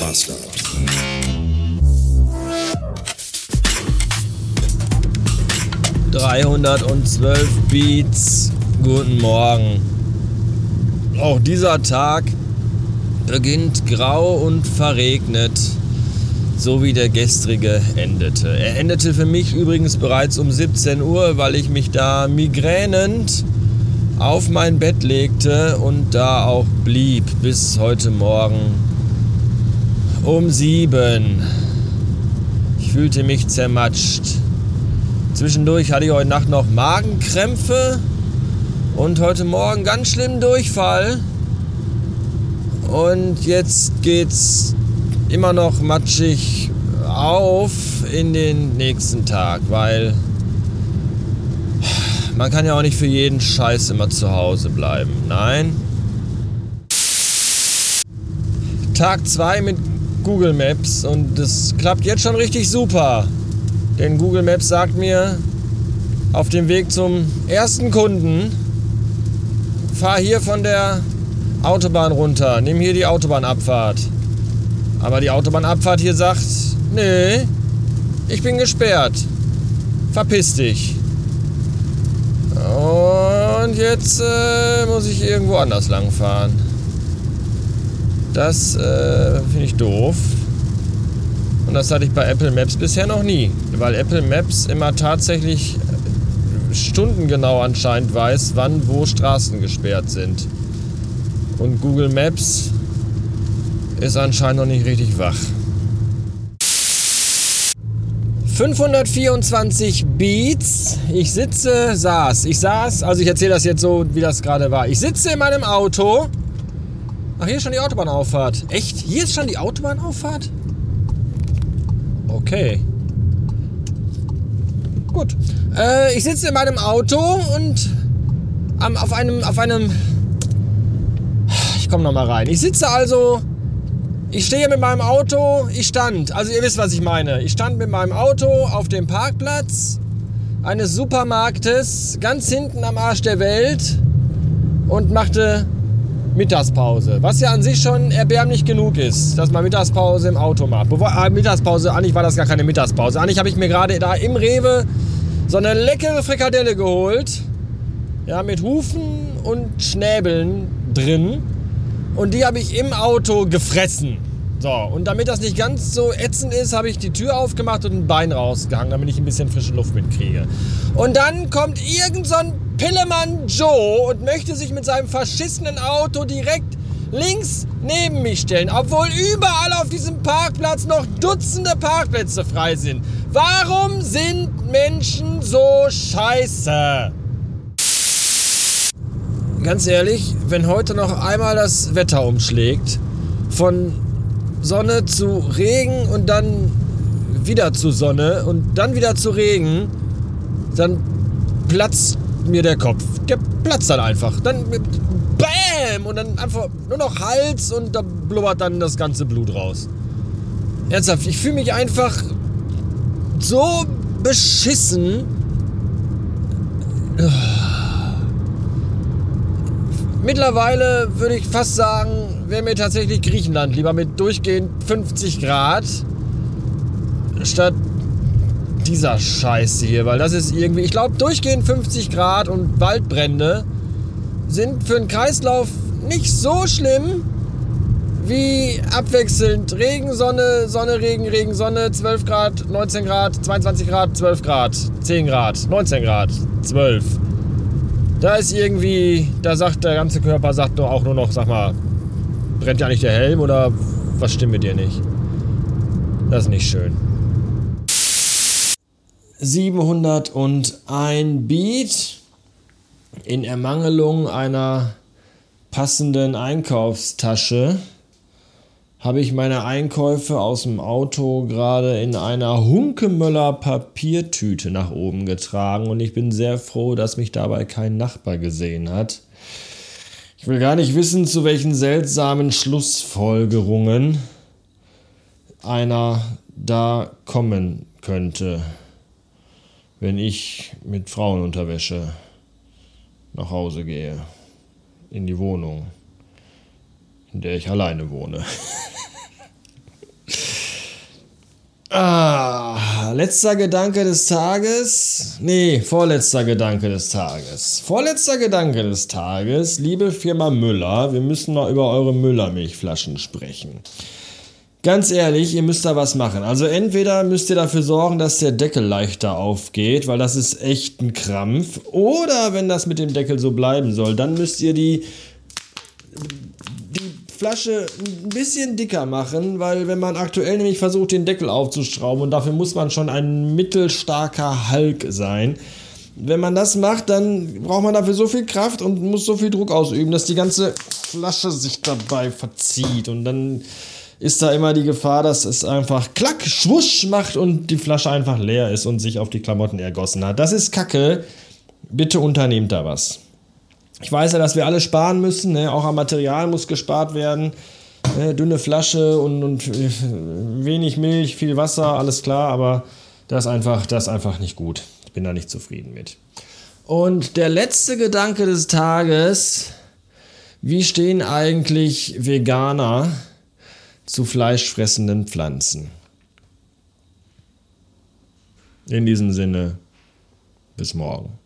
Bastard. Dreihundertzwölf Beats. Guten Morgen. Auch dieser Tag beginnt grau und verregnet, so wie der gestrige endete. Er endete für mich übrigens bereits um 17 Uhr, weil ich mich da migränend auf mein Bett legte und da auch blieb bis heute Morgen um sieben. Ich fühlte mich zermatscht. Zwischendurch hatte ich heute Nacht noch Magenkrämpfe und heute Morgen ganz schlimm Durchfall. Und jetzt geht's immer noch matschig auf in den nächsten Tag, weil man kann ja auch nicht für jeden Scheiß immer zu Hause bleiben. Nein. Tag 2 mit Google Maps und das klappt jetzt schon richtig super. Denn Google Maps sagt mir, auf dem Weg zum ersten Kunden, fahr hier von der Autobahn runter, nimm hier die Autobahnabfahrt. Aber die Autobahnabfahrt hier sagt, nee, ich bin gesperrt. Verpiss dich. Und jetzt äh, muss ich irgendwo anders lang fahren. Das äh, finde ich doof. Und das hatte ich bei Apple Maps bisher noch nie. Weil Apple Maps immer tatsächlich stundengenau anscheinend weiß, wann wo Straßen gesperrt sind. Und Google Maps ist anscheinend noch nicht richtig wach. 524 Beats. Ich sitze, saß. Ich saß, also ich erzähle das jetzt so, wie das gerade war. Ich sitze in meinem Auto. Ach, hier ist schon die Autobahnauffahrt. Echt? Hier ist schon die Autobahnauffahrt? Okay. Gut. Äh, ich sitze in meinem Auto und am, auf einem, auf einem. Ich komme noch mal rein. Ich sitze also ich stehe mit meinem Auto, ich stand, also ihr wisst, was ich meine. Ich stand mit meinem Auto auf dem Parkplatz eines Supermarktes ganz hinten am Arsch der Welt und machte Mittagspause. Was ja an sich schon erbärmlich genug ist, dass man Mittagspause im Auto macht. Bevor, äh, Mittagspause, eigentlich war das gar keine Mittagspause. Eigentlich habe ich mir gerade da im Rewe so eine leckere Frikadelle geholt. Ja, mit Hufen und Schnäbeln drin. Und die habe ich im Auto gefressen. So, und damit das nicht ganz so ätzend ist, habe ich die Tür aufgemacht und ein Bein rausgehangen, damit ich ein bisschen frische Luft mitkriege. Und dann kommt irgend so ein Pillemann Joe und möchte sich mit seinem verschissenen Auto direkt links neben mich stellen, obwohl überall auf diesem Parkplatz noch Dutzende Parkplätze frei sind. Warum sind Menschen so scheiße? ganz ehrlich, wenn heute noch einmal das Wetter umschlägt, von Sonne zu Regen und dann wieder zu Sonne und dann wieder zu Regen, dann platzt mir der Kopf. Der platzt dann einfach. Dann BÄM! Und dann einfach nur noch Hals und da blubbert dann das ganze Blut raus. Ernsthaft, ich fühle mich einfach so beschissen. Mittlerweile würde ich fast sagen, wäre mir tatsächlich Griechenland lieber mit durchgehend 50 Grad statt dieser Scheiße hier, weil das ist irgendwie, ich glaube, durchgehend 50 Grad und Waldbrände sind für einen Kreislauf nicht so schlimm wie abwechselnd Regen, Sonne, Sonne, Regen, Regen, Sonne, 12 Grad, 19 Grad, 22 Grad, 12 Grad, 10 Grad, 19 Grad, 12. Da ist irgendwie, da sagt der ganze Körper, sagt doch auch nur noch, sag mal, brennt ja nicht der Helm oder was stimmt mit dir nicht? Das ist nicht schön. 701 Beat in Ermangelung einer passenden Einkaufstasche habe ich meine Einkäufe aus dem Auto gerade in einer Hunkemöller Papiertüte nach oben getragen und ich bin sehr froh, dass mich dabei kein Nachbar gesehen hat. Ich will gar nicht wissen, zu welchen seltsamen Schlussfolgerungen einer da kommen könnte, wenn ich mit Frauenunterwäsche nach Hause gehe, in die Wohnung in der ich alleine wohne. Ah, letzter Gedanke des Tages. Nee, vorletzter Gedanke des Tages. Vorletzter Gedanke des Tages. Liebe Firma Müller, wir müssen mal über eure Müller-Milchflaschen sprechen. Ganz ehrlich, ihr müsst da was machen. Also entweder müsst ihr dafür sorgen, dass der Deckel leichter aufgeht, weil das ist echt ein Krampf. Oder wenn das mit dem Deckel so bleiben soll, dann müsst ihr die Flasche ein bisschen dicker machen, weil wenn man aktuell nämlich versucht, den Deckel aufzuschrauben und dafür muss man schon ein mittelstarker Hulk sein. Wenn man das macht, dann braucht man dafür so viel Kraft und muss so viel Druck ausüben, dass die ganze Flasche sich dabei verzieht und dann ist da immer die Gefahr, dass es einfach klack, schwusch macht und die Flasche einfach leer ist und sich auf die Klamotten ergossen hat. Das ist Kacke. Bitte unternehmt da was. Ich weiß ja, dass wir alle sparen müssen, ne? auch am Material muss gespart werden. Ne? Dünne Flasche und, und äh, wenig Milch, viel Wasser, alles klar, aber das ist, einfach, das ist einfach nicht gut. Ich bin da nicht zufrieden mit. Und der letzte Gedanke des Tages, wie stehen eigentlich Veganer zu fleischfressenden Pflanzen? In diesem Sinne, bis morgen.